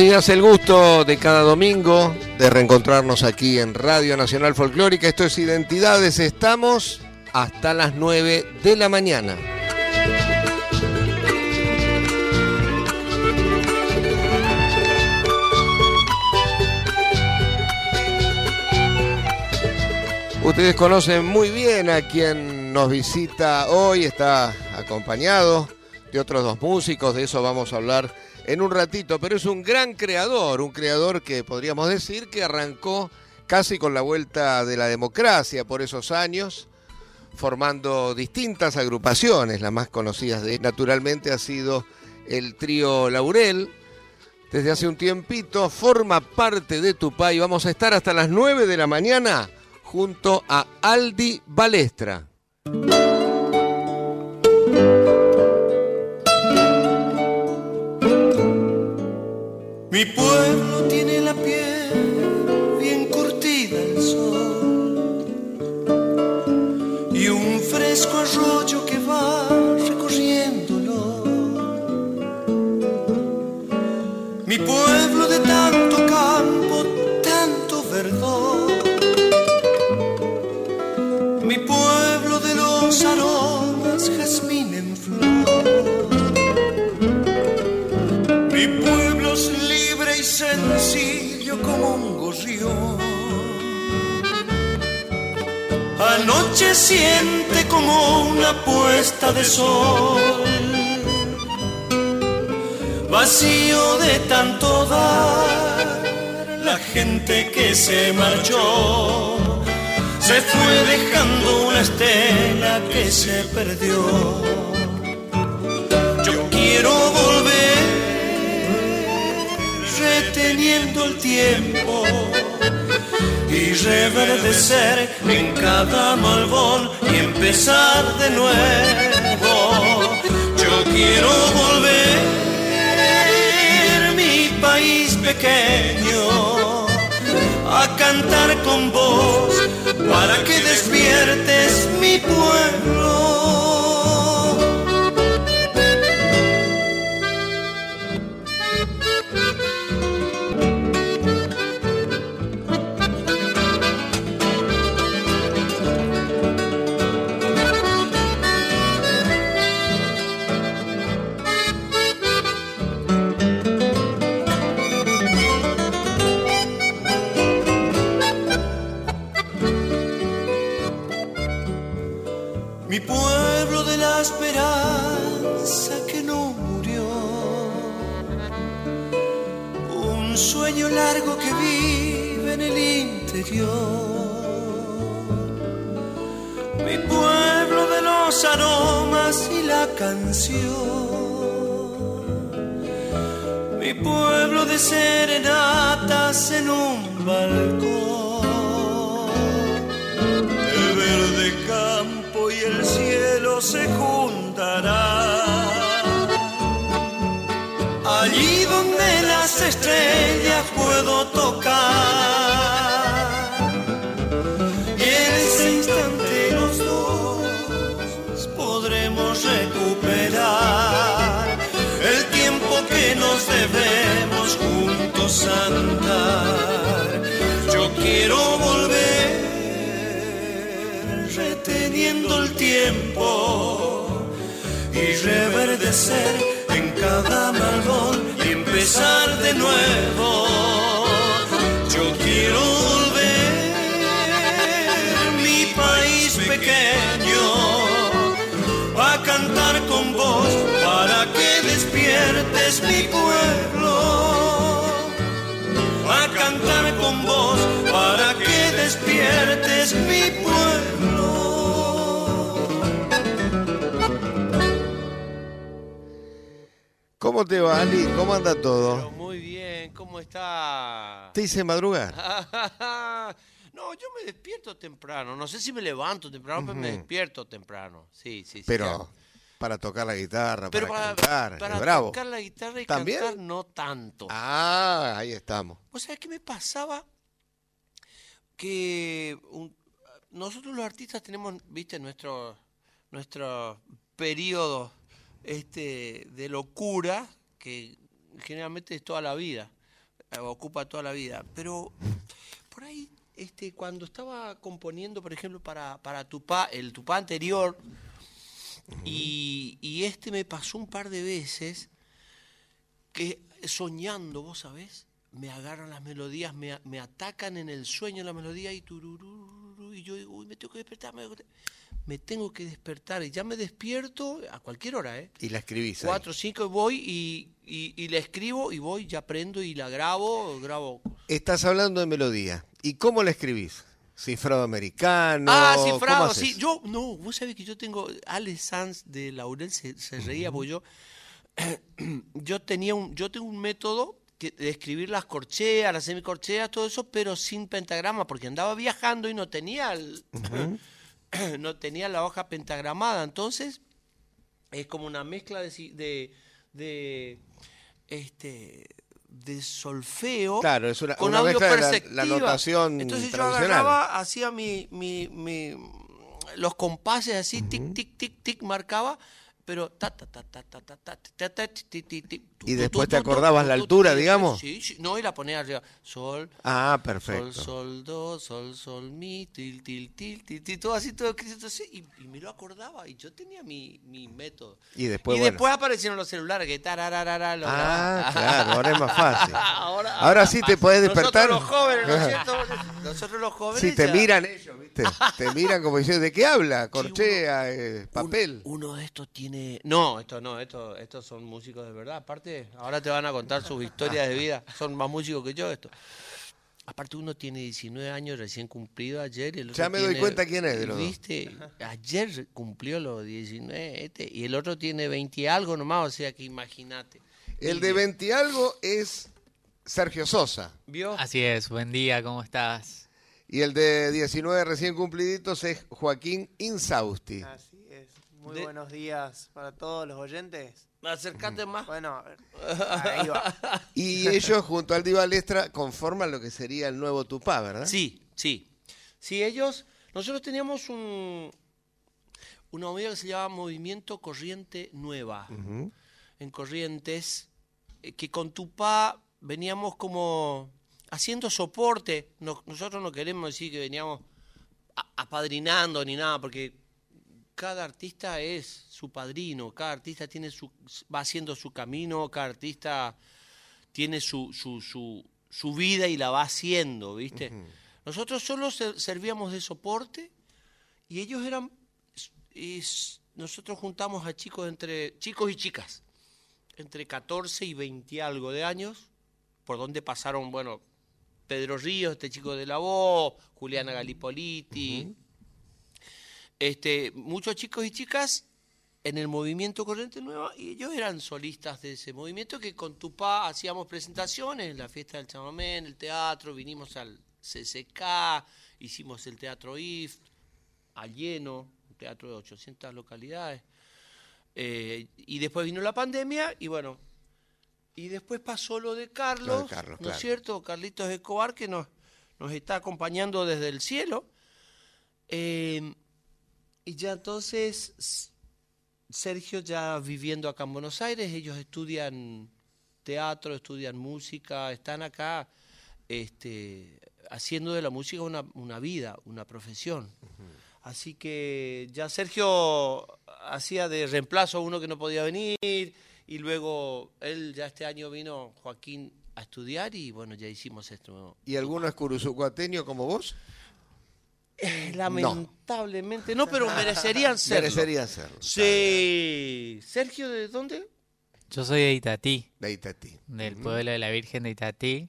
Días, el gusto de cada domingo de reencontrarnos aquí en Radio Nacional Folclórica. Esto es Identidades, estamos hasta las 9 de la mañana. Ustedes conocen muy bien a quien nos visita hoy, está acompañado de otros dos músicos, de eso vamos a hablar en un ratito, pero es un gran creador, un creador que podríamos decir que arrancó casi con la vuelta de la democracia por esos años, formando distintas agrupaciones, las más conocidas de naturalmente ha sido el trío Laurel. Desde hace un tiempito forma parte de Tupay. Vamos a estar hasta las 9 de la mañana junto a Aldi Balestra. Mi pueblo tiene la piel bien curtida al sol y un fresco arroyo que Anoche siente como una puesta de sol. Vacío de tanto dar, la gente que se marchó se fue dejando una estela que se perdió. Yo quiero volver reteniendo el tiempo y reverdecer en cada malvón y empezar de nuevo. Yo quiero volver mi país pequeño a cantar con vos para que despiertes mi pueblo. Canción. Mi pueblo de serenatas en un balcón. el tiempo y reverdecer en cada malvón y empezar de nuevo. Yo quiero volver mi país pequeño a cantar con vos para que despiertes mi pueblo. A cantar con vos para que despiertes mi pueblo. ¿Cómo te va, Ali? ¿Cómo anda Pero todo? muy bien, ¿cómo está? ¿Te hice madrugar? no, yo me despierto temprano. No sé si me levanto temprano, pero me despierto temprano. Sí, sí, sí. Pero para tocar la guitarra, Pero para, para, cantar, para es bravo. tocar la guitarra y ¿También? cantar no tanto. Ah, ahí estamos. ¿Vos sabés qué me pasaba? Que un- nosotros los artistas tenemos, viste, nuestro, nuestro periodo este, de locura, que generalmente es toda la vida, eh, ocupa toda la vida. Pero por ahí, este, cuando estaba componiendo, por ejemplo, para, para Tupá, el Tupá anterior, y, y este me pasó un par de veces que soñando, vos sabés, me agarran las melodías, me, me atacan en el sueño la melodía y tururú, y yo digo, uy, me tengo que despertar, me tengo que, me tengo que despertar, y ya me despierto a cualquier hora, ¿eh? Y la escribís ahí. Cuatro, cinco, y voy y, y, y la escribo y voy, ya aprendo y la grabo, grabo. Estás hablando de melodía. ¿Y cómo la escribís? ¿Cifrado americano? Ah, ¿Cómo cifrado, sí. Yo, no, vos sabés que yo tengo. Ale Sanz de Laurel se, se reía, porque yo. yo tenía un. Yo tengo un método que- de escribir las corcheas, las semicorcheas, todo eso, pero sin pentagrama, porque andaba viajando y no tenía el- no tenía la hoja pentagramada. Entonces, es como una mezcla de, de, de este de solfeo Claro, es una- con una audio de la- notación Entonces yo agarraba, hacía mi, mi, mi- los compases así, tic, tic, tic, tic, marcaba, pero y después te acordabas la altura, digamos. Sí, sí, no, y la ponía arriba. Sol. Ah, perfecto. Sol, sol, do, sol, sol, mi, til, til, til, til, todo así, todo escrito así. Y, me lo acordaba, y yo tenía mi, método. Y después, y después aparecieron los celulares, que tarararara. ah, claro, ahora es más fácil. ahora, sí te puedes despertar. Nosotros los jóvenes, ¿no es cierto? Nosotros los jóvenes. Si te miran ellos. ¿Viste? Te miran como diciendo, ¿de qué habla? Corchea, eh, papel. Un- uno de estos tiene. No, esto no, esto, estos son músicos de verdad. Aparte, ahora te van a contar sus historias de vida. Son más músicos que yo, esto. Aparte, uno tiene 19 años recién cumplido ayer. y el otro Ya me doy tiene- cuenta quién es de los dos. ¿Viste? Ayer cumplió los 19 este, y el otro tiene 20 y algo nomás, o sea que imagínate. El de 20 y algo es Sergio Sosa. ¿Vio? Así es, buen día, ¿cómo estás? Y el de 19 recién cumpliditos es Joaquín Insausti. Así es. Muy De- buenos días para todos los oyentes. Acercate más. Bueno. Ahí va. Y ellos, junto al Diva Lestra, conforman lo que sería el nuevo Tupá, ¿verdad? Sí, sí. Sí, ellos, nosotros teníamos un, una movida que se llama Movimiento Corriente Nueva en Corrientes, eh, que con Tupá veníamos como haciendo soporte. No- nosotros no queremos decir que veníamos apadrinando ni nada, porque cada artista es su padrino, cada artista tiene su, va haciendo su camino, cada artista tiene su, su, su, su vida y la va haciendo, ¿viste? Nosotros solo ser- servíamos de soporte y ellos eran, y nosotros juntamos a chicos entre, chicos y chicas, entre 14 y 20 y algo de años, por donde pasaron, bueno, Pedro Ríos, este chico de la voz, Juliana Galipoliti, este, muchos chicos y chicas en el movimiento Corriente Nueva y ellos eran solistas de ese movimiento que con Tupá hacíamos presentaciones en la fiesta del chamamé, en el teatro, vinimos al CCK, hicimos el teatro IF, al lleno, un teatro de 800 localidades. Eh, y después vino la pandemia y bueno, y después pasó lo de Carlos, Lo de Carlos, ¿no claro. es cierto? Carlitos Escobar que nos, nos está acompañando desde el cielo. Eh, y ya entonces Sergio ya viviendo acá en Buenos Aires, ellos estudian teatro, estudian música, están acá este, haciendo de la música una, una vida, una profesión. Así que ya Sergio hacía de reemplazo a uno que no podía venir y luego él ya este año vino Joaquín a estudiar y bueno, ya hicimos esto. ¿Y alguno es curuzucuateño como vos? Lamentablemente no, pero merecerían serlo. Merecería serlo. Sí. ¿Sergio de dónde? Yo soy de Itatí, De Itatí. del pueblo de la Virgen de Itatí.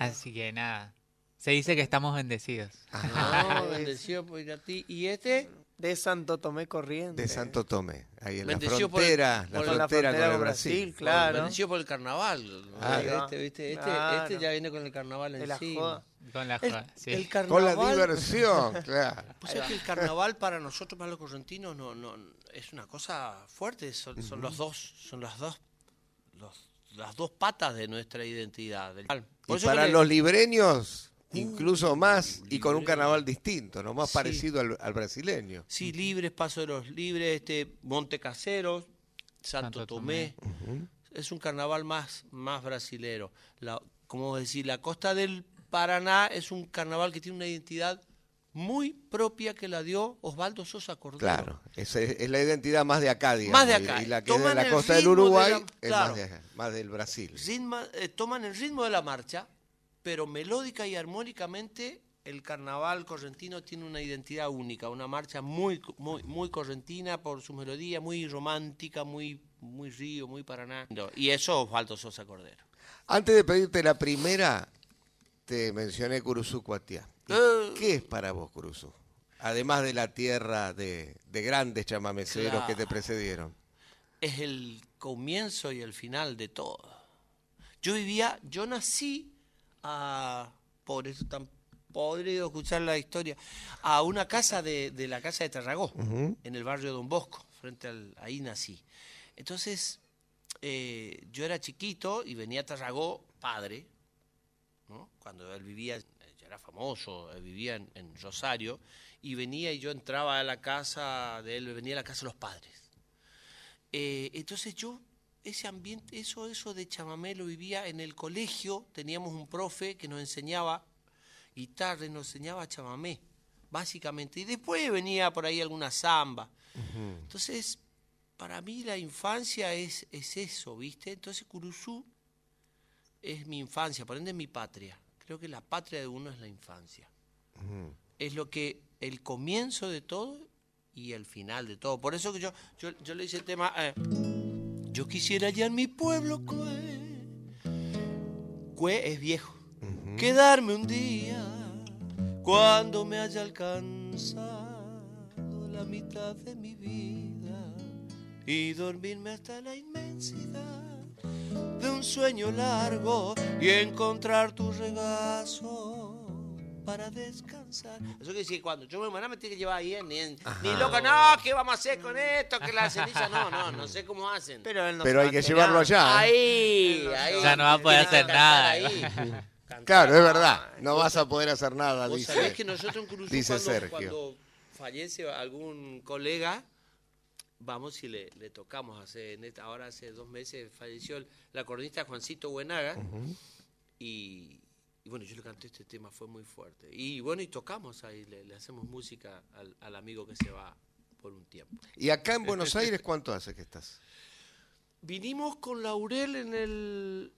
Así que nada. Se dice que estamos bendecidos. Ah, bendecido por Itatí. ¿Y este? De Santo Tomé Corriente. De Santo Tomé, ahí en la Bendecido por el- frontera, la por la frontera con frontera el Brasil. Brasil, claro. Bendecido por el carnaval. Ah, este, ¿viste? Este, claro. este ya viene con el carnaval encima. joda. Con la El, sí. el Con la carnaval. diversión, claro. Pues es que el carnaval para nosotros, para los correntinos, no, no, es una cosa fuerte. Son, son los dos, son las dos, los- las dos patas de nuestra identidad. del- Por Y para los libreños, incluso más, y con un carnaval distinto, ¿no? Más Sí. parecido al, al brasileño. Sí, libres, Paso de los Libres, este, Monte Caseros, Santo, Santo Tomé. Es un carnaval más, más brasilero. La, como decir, la costa del Paraná es un carnaval que tiene una identidad muy propia que la dio Osvaldo Sosa Cordero. Claro, esa es, es la identidad más de acá, digamos. Más de y- acá. Y, la que es de Toman la el costa del ritmo de Uruguay la- es claro. más, de acá, más del Brasil. Ritma- eh, toman el ritmo de la marcha, pero melódica y armónicamente el carnaval correntino tiene una identidad única, una marcha muy, muy, muy correntina por su melodía, muy romántica, muy, muy río, muy paraná. Y eso Osvaldo Sosa Cordero. Antes de pedirte la primera, te mencioné Curuzú Cuatiá. ¿Y Eh. ¿Qué es para vos Curuzú? Además de la tierra de, de grandes chamameceros que te precedieron. Es el comienzo y el final de todo. Yo vivía, yo nací a, por eso tan podrido escuchar la historia, a una casa de, de la casa de Tarragó, en el barrio Don Bosco, frente al, ahí nací. Entonces, eh, yo era chiquito y venía a Tarragó, padre, ¿no? cuando él vivía, ya era famoso, él vivía en, en Rosario, y venía y yo entraba a la casa de él, venía a la casa de los padres. Eh, entonces yo, ese ambiente, eso, eso de chamamé lo vivía en el colegio, teníamos un profe que nos enseñaba guitarra y nos enseñaba chamamé, básicamente. Y después venía por ahí alguna samba. Entonces, para mí la infancia es, es eso, ¿viste? Entonces Curuzú es mi infancia, por ende es mi patria. Creo que la patria de uno es la infancia. Es lo que, el comienzo de todo y el final de todo. Por eso que yo, yo, yo le hice el tema, eh, yo quisiera allá en mi pueblo, Cue. Cue es viejo. Quedarme un día cuando me haya alcanzado la mitad de mi vida y dormirme hasta la inmensidad de un sueño largo y encontrar tu regazo para descansar. Eso quiere decir, cuando yo me muera me tiene que llevar ahí, ni, ni loco, no, ¿qué vamos a hacer con esto? Que la ceniza, no, no, no sé cómo hacen. Pero él no Pero hay que va a llevarlo allá. ¿eh? Ahí, ahí. Ya no va a poder hacer nada. ahí. Claro, es verdad. No vas a poder hacer nada, Vos dice. sabés que nosotros en dice cuando, Sergio. cuando fallece algún colega, vamos y le, le tocamos. Hace, en esta- ahora hace dos meses falleció el, el acordeonista Juancito Buenaga. y, y bueno, yo le canté este tema, fue muy fuerte. Y bueno, y tocamos ahí, le, le hacemos música al, al amigo que se va por un tiempo. ¿Y acá en Buenos Aires cuánto hace que estás? Vinimos con Laurel en el...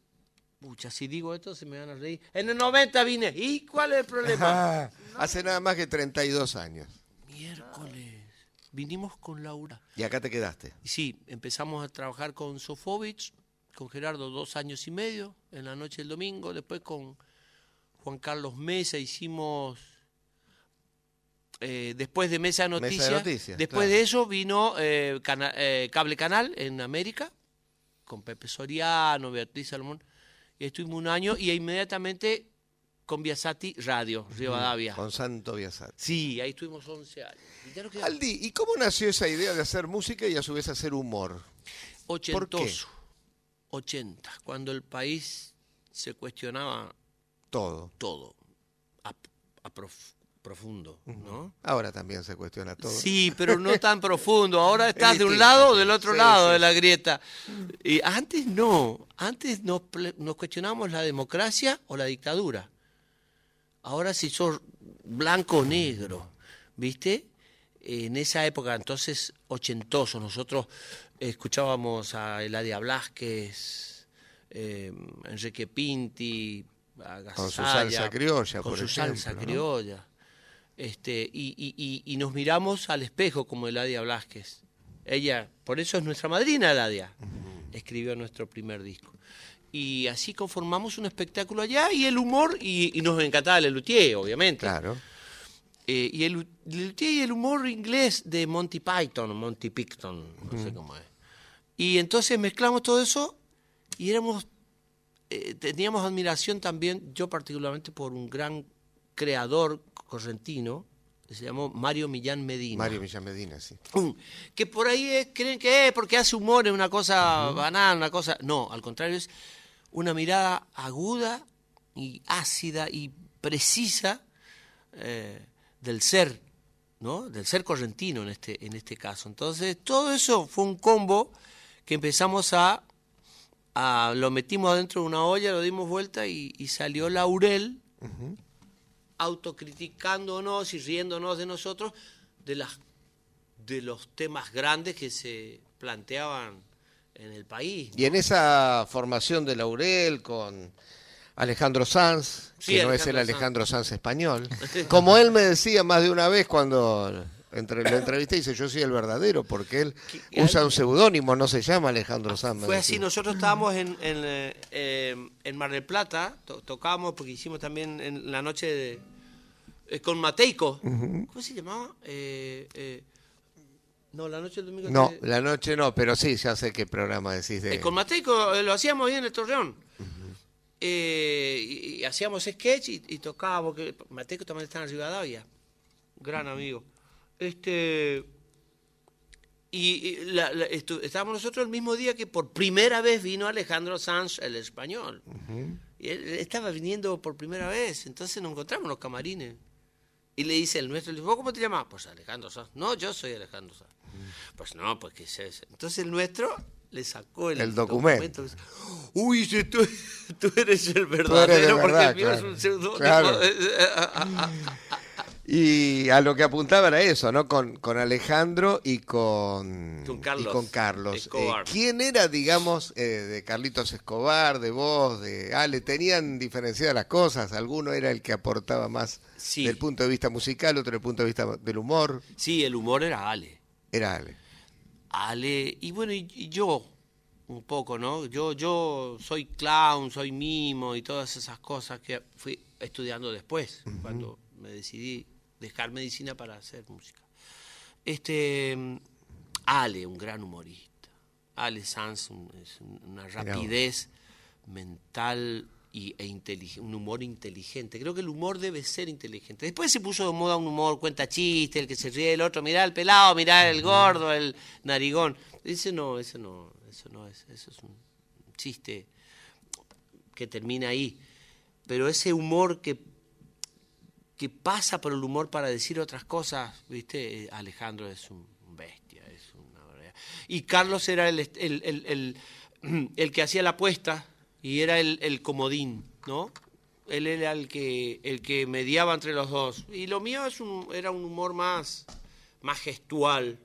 Pucha, si digo esto se me van a reír. En el 90 vine. ¿Y cuál es el problema? Ah, hace nada más que 32 años. Miércoles. Vinimos con Laura. Y acá te quedaste. Y sí, empezamos a trabajar con Sofovich, con Gerardo dos años y medio, en la noche del domingo. Después con Juan Carlos Mesa hicimos... eh, después de Mesa de Mesa de Noticias, después claro. de eso vino eh, Cana- eh, Cable Canal en América, con Pepe Soriano, Beatriz Salomón, y estuvimos un año, y inmediatamente con Biasati Radio, Rivadavia. Con Santo Biasat. Sí, ahí estuvimos 11 años. Y Aldi, ¿y cómo nació esa idea de hacer música y a su vez hacer humor? ochentoso. 80, cuando el país se cuestionaba Todo. todo, a, a prof- profundo, ¿no? Ahora también se cuestiona todo. Sí, pero no tan profundo. Ahora estás de un lado o del otro Sí, lado sí, de la grieta. Y antes no. Antes nos, nos cuestionamos la democracia o la dictadura. Ahora si sos blanco o negro, ¿viste? En esa época, entonces, ochentoso, nosotros escuchábamos a Eladia Blasquez, eh, Enrique Pinti, Con su salsa criolla, con por su salsa criolla. Este, y, y- y- y nos miramos al espejo como Eladia Blasquez. Ella, por eso es nuestra madrina Eladia. escribió nuestro primer disco. Y así conformamos un espectáculo allá y el humor, y, nos encantaba el obviamente. Claro. Eh, y el, y el humor inglés de Monty Python, Monty Python, no sé cómo es. Y entonces mezclamos todo eso y éramos, eh, teníamos admiración también, yo particularmente, por un gran creador correntino, que se llamó Mario Millán Medina. Mario Millán Medina, sí. Um, que por ahí es- creen que es porque hace humor, es una cosa banal, una cosa... No, al contrario, es una mirada aguda y ácida y precisa eh, del ser, ¿no? Del ser correntino en este, en este caso. Entonces, todo eso fue un combo que empezamos a... lo metimos adentro de una olla, lo dimos vuelta y, y salió Laurel autocriticándonos y riéndonos de nosotros de las de los temas grandes que se planteaban en el país. Y en esa formación de Laurel con Alejandro Sanz, Sí, que no es el Alejandro Alejandro Sanz español, como él me decía más de una vez cuando entre, lo entrevisté, dice yo soy el verdadero, porque él usa un seudónimo, no se llama Alejandro Sanz. Fue así, nosotros estábamos en, en, eh, en Mar del Plata, to- tocábamos porque hicimos también en la noche de, eh, con Mateico. ¿Cómo se llamaba? Eh, eh, no, la noche del domingo. No, la noche no, pero sí, ya sé qué programa decís de... Con Mateico lo hacíamos ahí en el Torreón. Eh, y, y hacíamos sketch y, y tocábamos. Que Mateico también está en Rivadavia. Gran amigo. Este. Y, la- la- estu- estábamos nosotros el mismo día que por primera vez vino Alejandro Sanz, el español. Y él, él estaba viniendo por primera vez. Entonces nos encontramos en los camarines. Y le dice el nuestro, le dice, ¿vos cómo te llamas? Pues Alejandro Sanz. No, yo soy Alejandro Sanz. Pues no, pues que es ese. Entonces el nuestro le sacó el, El documento. Uy, dice, tú, tú eres el de verdadero, porque verdad, el mío es claro. un seudónimo. Claro. Y a lo que apuntaba era eso, ¿no? Con, con Alejandro y con, Con Carlos y con Carlos. Eh, ¿Quién era, digamos, eh, de Carlitos Escobar, de vos, de Ale? ¿Tenían diferenciadas las cosas? ¿Alguno era el que aportaba más Sí. del punto de vista musical, otro del punto de vista del humor? Sí, el humor era Ale. Era Ale. Ale, y bueno, y, y yo, un poco, ¿no? Yo, yo soy clown, soy mimo y todas esas cosas que fui estudiando después, cuando me decidí dejar medicina para hacer música. Este, Ale, un gran humorista. Ale Sanz un- es un- una rapidez mental y, e un humor inteligente. Creo que el humor debe ser inteligente. Después se puso de moda un humor cuenta chiste, el que se ríe, el otro, mirá el pelado, mirá el gordo, el narigón. Ese no, ese no, eso no es, eso es un chiste que termina ahí. Pero ese humor que, que pasa por el humor para decir otras cosas, ¿viste? Eh, Alejandro es un bestia, es una barbaridad. Y Carlos era el, el, el, el- que hacía la apuesta y era el, el comodín, ¿no? Él era el que, el que mediaba entre los dos. Y lo mío es un, era un humor más, más gestual,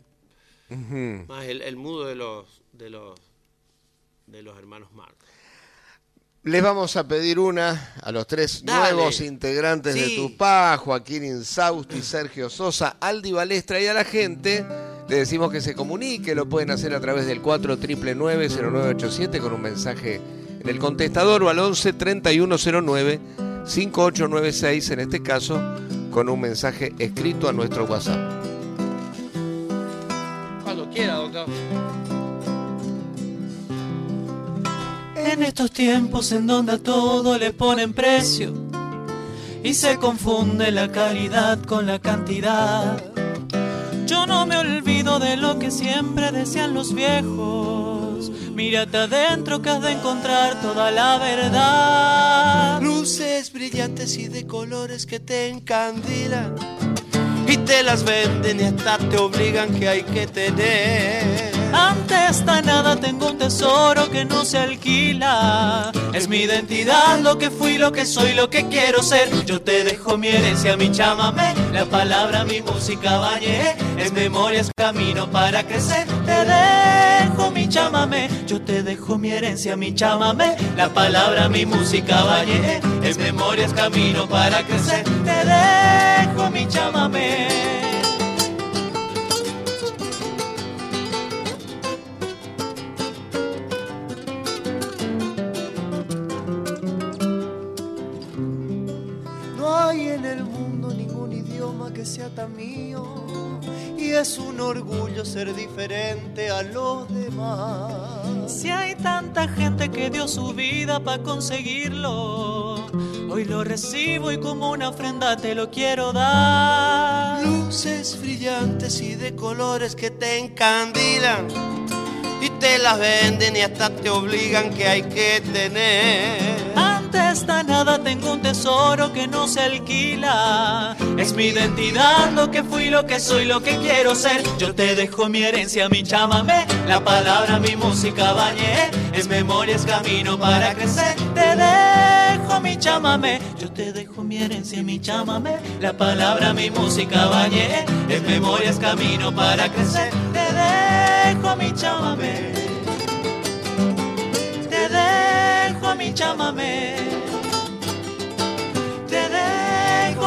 más el, el mudo de los, de los, de los hermanos Marx. Les vamos a pedir una a los tres Dale. nuevos integrantes de Sí. Tupá, Joaquín Insausti, Sergio Sosa, Aldi Balestra y a la gente. Le decimos que se comunique, lo pueden hacer a través del 4999-0987 con un mensaje en el contestador o al 11 3109 5896, en este caso, con un mensaje escrito a nuestro WhatsApp. Cuando quiera, doctor. En estos tiempos en donde a todo le ponen precio y se confunde la calidad con la cantidad. Yo no me olvido de lo que siempre decían los viejos. Mírate adentro que has de encontrar toda la verdad. Luces brillantes y de colores que te encandilan y te las venden y hasta te obligan que hay que tener. Ante esta nada tengo un tesoro que no se alquila. Es mi identidad, lo que fui, lo que soy, lo que quiero ser. Yo te dejo mi herencia, mi chamamé. La palabra, mi música bañé. Es memoria, es camino para crecer. Te dejo mi chamamé. Yo te dejo mi herencia, mi chamamé. La palabra, mi música bañé. Es memoria, es camino para crecer. Te dejo mi chamamé. Mío. Y es un orgullo ser diferente a los demás. Si hay tanta gente que dio su vida para conseguirlo, hoy lo recibo y como una ofrenda te lo quiero dar. Luces brillantes y de colores que te encandilan y te las venden y hasta te obligan que hay que tener. Nada tengo un tesoro que no se alquila. Es mi identidad, lo que fui, lo que soy, lo que quiero ser. Yo te dejo mi herencia, mi chamamé, la palabra, mi música bañé. Es memoria, es camino para crecer. Te dejo mi chamamé, yo te dejo mi herencia, mi chamamé, la palabra, mi música bañé. Es memoria, es camino para crecer. Te dejo mi chamamé. Te dejo mi chamamé.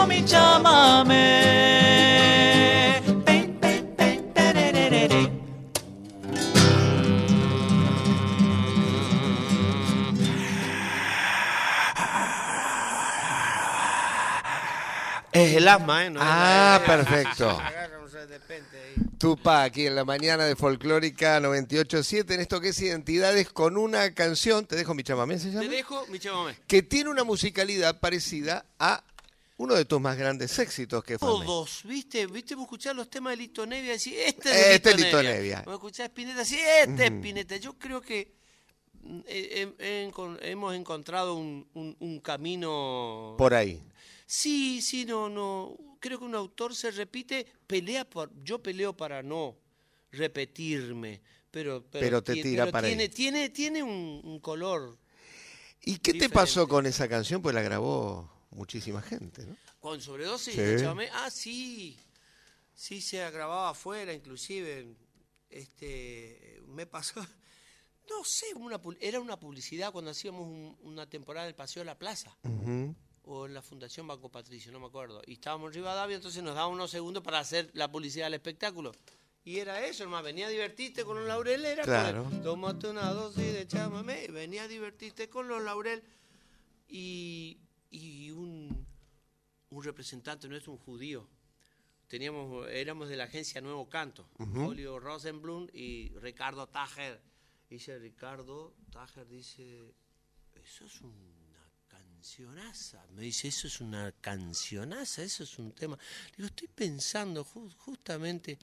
Mi chamamé. Es el asma, ¿eh? No es Ah, la- perfecto. Agarra un de repente ahí. Tupa, aquí en la mañana de Folclórica 98.7, en esto que es Identidades, con una canción, te dejo mi chamamé, ¿se llama? Te dejo mi chamamé. Que tiene una musicalidad parecida a uno de tus más grandes éxitos, que fue... Todos, ¿viste? ¿Viste? Vos escuchás los temas de Lito Nevia y decís, este es Este Lito, Lito Nevia. Nevia. Vos escuchás Spinetta, sí, este es Spinetta. Yo creo que mm, eh, eh, encon- hemos encontrado un, un- un camino... Por ahí. Sí, sí, no, no. Creo que un autor se repite, pelea por... Yo peleo para no repetirme, pero... Pero te ti- tira pero para ahí. tiene, tiene, tiene un, un color... ¿Y qué te pasó con esa canción? Pues la grabó muchísima gente, ¿no? Con sobredosis Sí. de chamamé. Ah, sí. Sí, se grababa afuera, inclusive. Este, me pasó. No sé, una, era una publicidad cuando hacíamos un- una temporada del Paseo de la Plaza. O en la Fundación Banco Patricio, no me acuerdo. Y estábamos en Rivadavia, entonces nos daban unos segundos para hacer la publicidad del espectáculo. Y era eso, hermano. Venía a divertirte con los laurel. Era con el, Claro. Tómate una dosis de chamamé. Venía a divertirte con los laurel. Y, y un, un representante nuestro, un judío. Teníamos, éramos de la agencia Nuevo Canto, Julio Rosenblum y Ricardo Tajer. Dice Ricardo Tajer, dice, eso es una cancionaza. Me dice, eso es una cancionaza, eso es un tema. Digo, estoy pensando ju- justamente.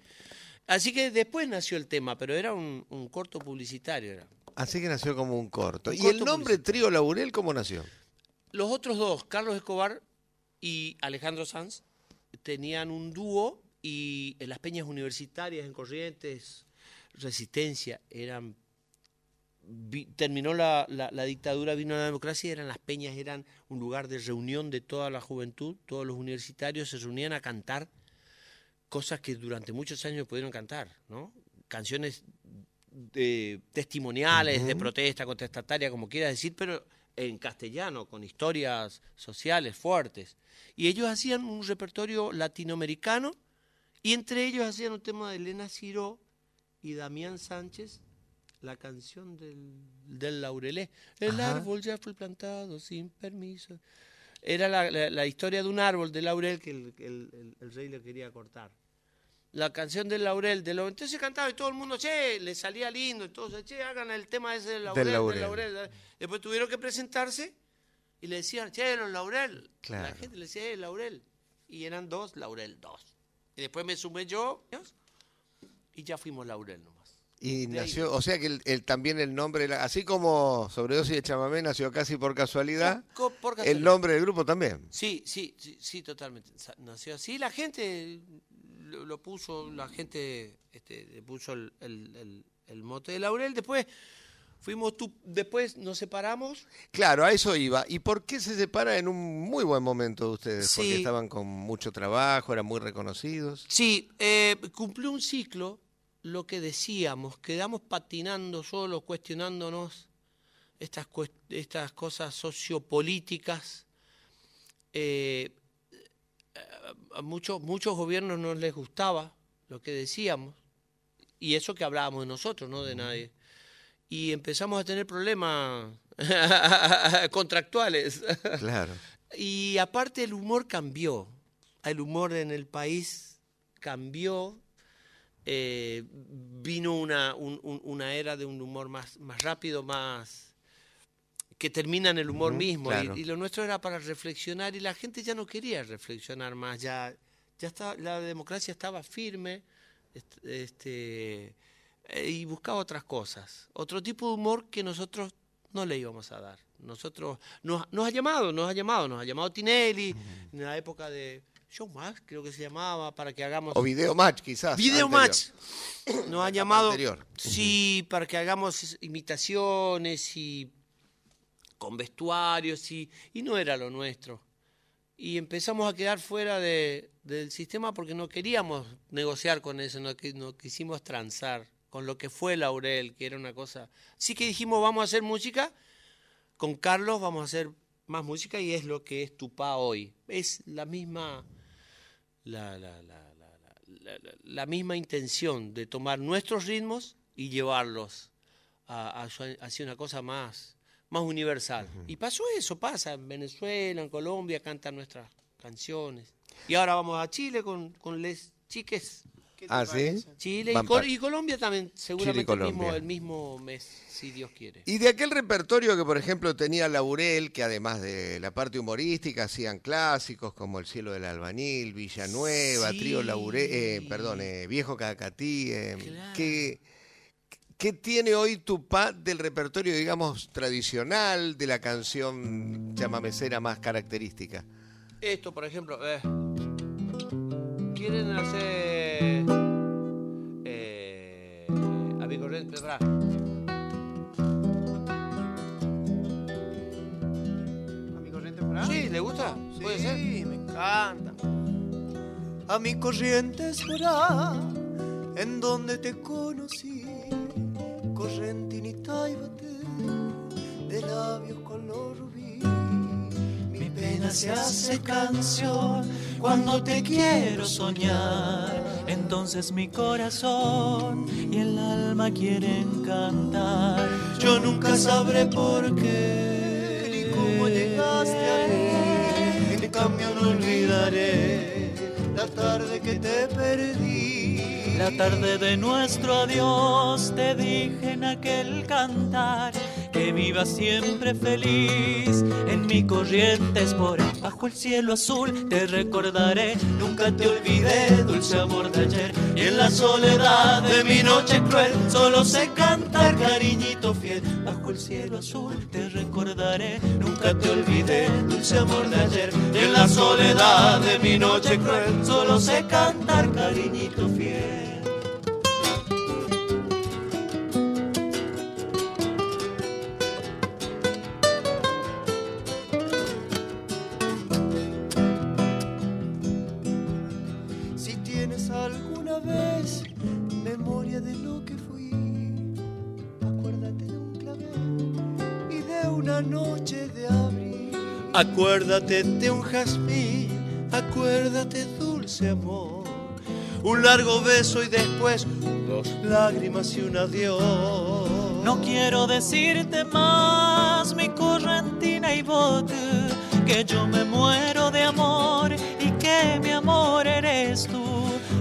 Así que después nació el tema, pero era un, un corto publicitario. Era. Así que nació como un corto. Un ¿Y corto el nombre Trío Laurel cómo nació? Los otros dos, Carlos Escobar y Alejandro Sanz, tenían un dúo y en las peñas universitarias en Corrientes, Resistencia, eran vi- terminó la, la- la dictadura, vino la democracia eran las peñas, eran un lugar de reunión de toda la juventud, todos los universitarios se reunían a cantar cosas que durante muchos años pudieron cantar, ¿no? Canciones de- testimoniales, de protesta, contestataria, como quieras decir, pero en castellano, con historias sociales fuertes. Y ellos hacían un repertorio latinoamericano y entre ellos hacían un tema de Elena Ciro y Damián Sánchez, la canción del, del laurelé. El Ajá. árbol ya fue plantado sin permiso. Era la, la- la historia de un árbol de laurel que el, el- el- el rey le quería cortar. La canción del laurel, de lo, entonces cantaba y todo el mundo, che, le salía lindo, entonces, che, hagan el tema ese del laurel. del laurel. laurel. Después tuvieron que presentarse y le decían, che, los laurel. Claro. La gente le decía, eh, laurel. Y eran dos, laurel, dos. Y después me sumé yo y ya fuimos laurel nomás. Y De ahí. nació, o sea que el, el- también el nombre, así como Sobredosis de Chamamé nació casi por casualidad, el nombre del grupo también. Sí, sí, sí, sí, totalmente. Nació así. La gente lo, lo puso, la gente este, le puso el, el- el- el mote de Laurel. Después fuimos tú, después nos separamos. Claro, a eso iba. ¿Y por qué se separa en un muy buen momento de ustedes? Porque estaban con mucho trabajo, eran muy reconocidos. Sí, eh, cumplió un ciclo lo que decíamos, quedamos patinando solo, cuestionándonos estas, estas cosas sociopolíticas. Eh, a muchos, muchos gobiernos no les gustaba lo que decíamos, y eso que hablábamos de nosotros, no de nadie. Y empezamos a tener problemas contractuales. Claro. Y aparte el humor cambió. el humor en el país cambió, eh, vino una, un- un- una era de un humor más, más rápido, más que termina en el humor mismo. claro. Y, y lo nuestro era para reflexionar y la gente ya no quería reflexionar más, ya, ya está, la democracia estaba firme est- este, eh, y buscaba otras cosas, otro tipo de humor que nosotros no le íbamos a dar. Nosotros nos, nos ha llamado, nos ha llamado, nos ha llamado Tinelli en la época de Showmatch, creo que se llamaba, para que hagamos O video match, quizás. Video. Match. Nos ha llamado anterior. sí para que hagamos imitaciones y con vestuarios y, y no era lo nuestro. Y empezamos a quedar fuera de- del sistema porque no queríamos negociar con eso, no, qui- no quisimos transar con lo que fue Laurel, que era una cosa. Así que dijimos, vamos a hacer música, con Carlos vamos a hacer más música y es lo que es Tupá hoy. Es la misma, la, la- la- misma intención de tomar nuestros ritmos y llevarlos a- hacia una cosa más, más universal. Y pasó eso, pasa en Venezuela, en Colombia, cantan nuestras canciones. Y ahora vamos a Chile con, con Les Chiques. Ah, ¿sí? Chile y, Col- Colombia también, seguramente el mismo, el mismo mes, si Dios quiere. Y de aquel repertorio que, por ejemplo, tenía Laurel, que además de la parte humorística, hacían clásicos como El cielo del albañil, Villanueva, Sí. Trío Laurel, eh, perdón, eh, Viejo Cacatí. eh, Claro. ¿qué, qué tiene hoy Tupá del repertorio, digamos, tradicional de la canción chamamecera más característica? Esto, por ejemplo, eh, quieren hacer eh, a mi corriente rap. ¿A corriente ahí? Sí, ¿le gusta? ¿Puede ser? Sí, me encanta. A mi corrientes por ahí, en donde te conocí, correntinita y bate, de labios color rubí. Mi pena se hace canción cuando te quiero soñar. Entonces mi corazón y el alma quieren cantar. Yo nunca sabré por qué ni cómo llegaste a mí. En cambio no olvidaré la tarde que te perdí. La tarde de nuestro adiós te dije en aquel cantar que viva siempre feliz. En mi corrientes por bajo el cielo azul. Te recordaré nunca te olvidé dulce amor de ayer. Y en la soledad de mi noche cruel solo sé cantar cariñito fiel. Bajo el cielo azul te recordaré nunca te olvidé dulce amor de ayer. Y en la soledad de mi noche cruel solo sé cantar cariñito fiel Acuérdate de un jazmín, acuérdate dulce amor. Un largo beso y después dos lágrimas y un adiós. No quiero decirte más, mi correntina y bote, que yo me muero de amor y que mi amor eres tú.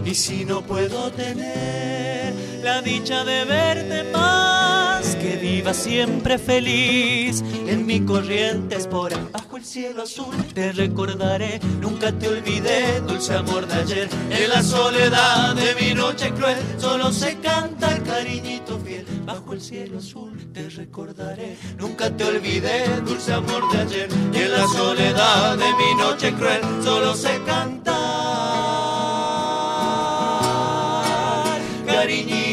Y si no puedo tener La dicha de verte más, que viva siempre feliz en mi corrientes por bajo el cielo azul. Te recordaré, nunca te olvidé, dulce amor de ayer. En la soledad de mi noche cruel, solo sé cantar cariñito fiel. Bajo el cielo azul te recordaré, nunca te olvidé, dulce amor de ayer. Y en la soledad de mi noche cruel, solo sé cantar cariñito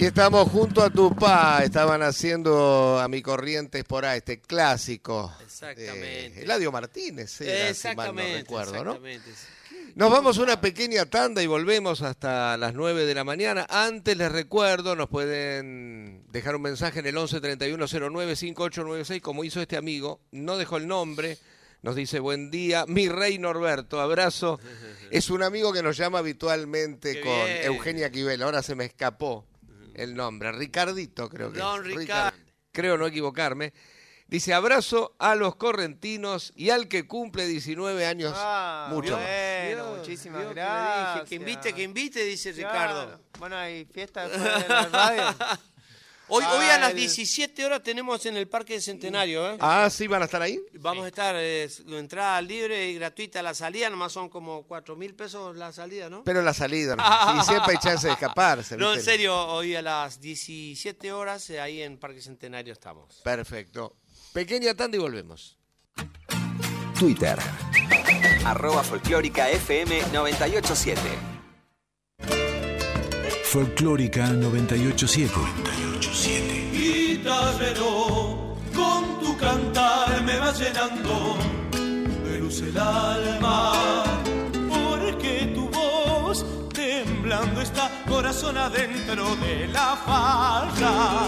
aquí estamos junto a Tupá, estaban haciendo a mi corrientes por ahí, este clásico. Exactamente. Eladio Martínez, era, si mal no Exactamente, exactamente. Nos vamos a una pequeña tanda y volvemos hasta las 9 de la mañana. Antes les recuerdo, nos pueden dejar un mensaje en el 11 31 09 5896, como hizo este amigo. No dejó el nombre, Nos dice buen día, mi rey Norberto, abrazo. Es un amigo que nos llama habitualmente Qué con bien. Eugenia Quivel, ahora se me escapó el nombre, Ricardito creo que Don es. Ricardo. Creo no equivocarme. Dice abrazo a los correntinos y al que cumple 19 años Ah, mucho más. Bueno, Dios, muchísimas Dios que le gracias. dije, que invite, que invite, dice Claro. Ricardo. Bueno, hay fiesta después de la radio. Hoy, hoy a Ah, las el- 17 horas tenemos en el Parque del Centenario, ¿eh? Ah, sí, van a estar ahí. Vamos a estar, eh, entrada libre y gratuita la salida, nomás son como 4 mil pesos la salida, ¿no? Pero la salida, ¿no? y siempre hay chance de escaparse. No, en serio, hoy a las 17 horas eh, ahí en Parque Centenario estamos. Perfecto. Pequeña tanda y volvemos. Twitter. Arroba folclórica FM 987. Folclórica 987. Guitarrero, con tu cantar me vas llenando de luz el alma, porque tu voz temblando está corazón adentro de la farra.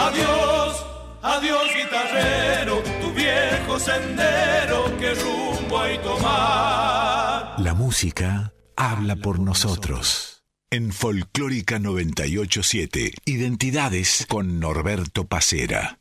Adiós, adiós guitarrero, tu viejo sendero, que rumbo hay tomar. La música habla por nosotros. En Folclórica 987, Identidades con Norberto Pacera.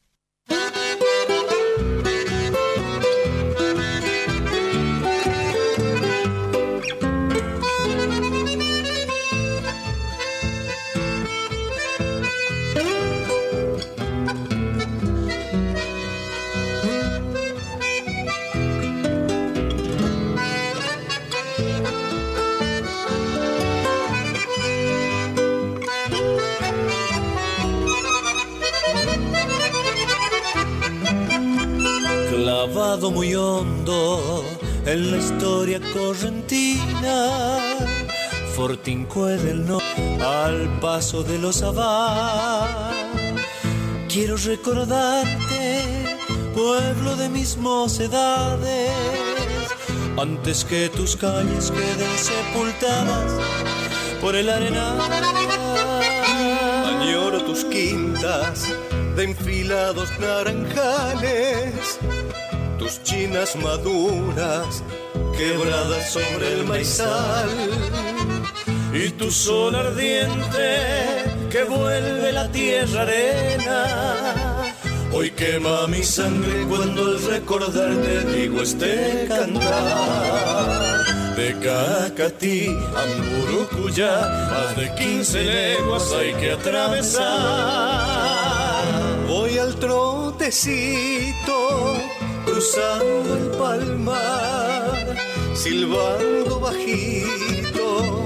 En la historia correntina. Fortincue del no al paso de los Abad. Quiero recordarte, pueblo de mis mocedades, antes que tus calles queden sepultadas por el arenal. Añoro tus quintas de enfilados naranjales, chinas maduras quebradas sobre el maizal y tu sol ardiente que vuelve la tierra arena. Hoy quema mi sangre cuando al recordarte digo este cantar. De Cacatí a Murucuyá, más de 15 leguas hay que atravesar. Voy al trotecito, cruzando el palmar, silbando bajito,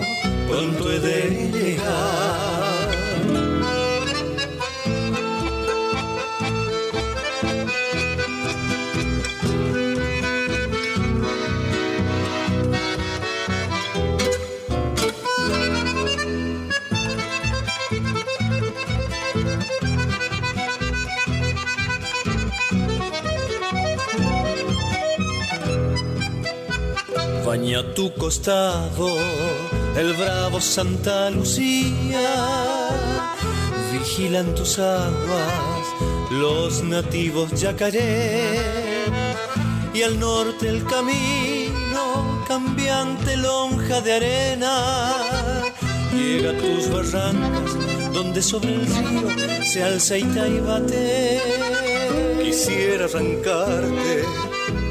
pronto he de llegar. Baña tu costado el bravo Santa Lucía. Vigilan tus aguas los nativos yacaré. Y al norte el camino, cambiante lonja de arena. Llega a tus barrancas, donde sobre el río se alza Itaibate. Quisiera arrancarte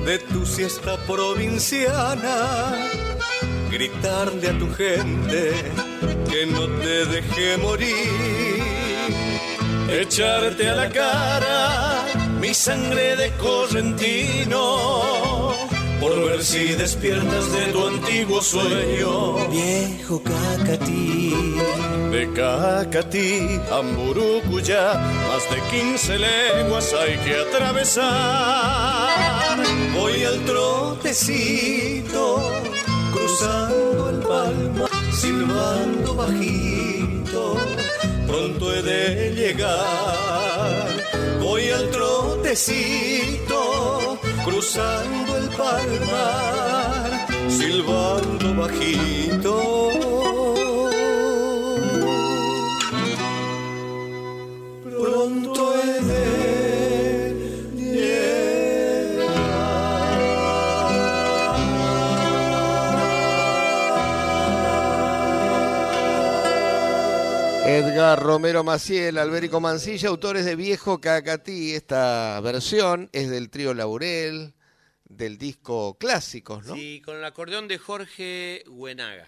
de tu siesta provinciana, gritarle a tu gente que no te deje morir, echarte a la cara mi sangre de correntino, por ver si despiertas de tu antiguo sueño, viejo Cacatí. De Cacatí a más de 15 leguas hay que atravesar. Voy al trotecito, cruzando el palma, silbando bajito, pronto he de llegar. Voy al trotecito, cruzando el palmar, silbando bajito. Edgar Romero Maciel, Alberico Mancilla, autores de Viejo Cacatí. Esta versión es del trío Laurel, del disco Clásicos, ¿no? Sí, con el acordeón de Jorge Buenaga.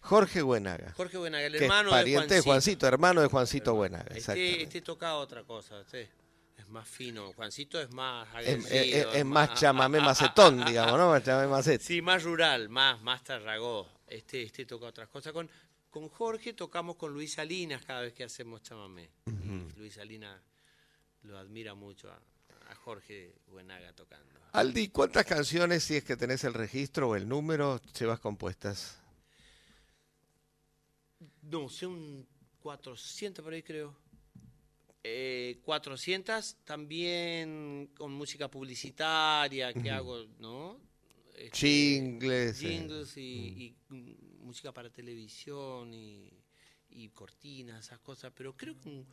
Jorge Buenaga. Jorge Buenaga, el que es hermano pariente de Juancito. Juancito, hermano de Juancito Buenaga, Este, este toca otra cosa, este es más fino. Juancito es más Es, agresivo. es- es- es más chamamé macetón, digamos, ¿no? Más chamamé macet. Sí, más rural, más, más tarragó. Este, este toca otras cosas. Con, con Jorge tocamos con Luis Salinas cada vez que hacemos chamamé. Y Luis Salinas lo admira mucho a, a Jorge Buenaga tocando. Aldi, ¿cuántas canciones, si es que tenés el registro o el número, llevas compuestas? No, sé un 400 por ahí creo. Eh, 400 también con música publicitaria que hago, ¿no? Este, Jingles, jingles y, y, música para televisión y, y cortinas, esas cosas. Pero creo que, un-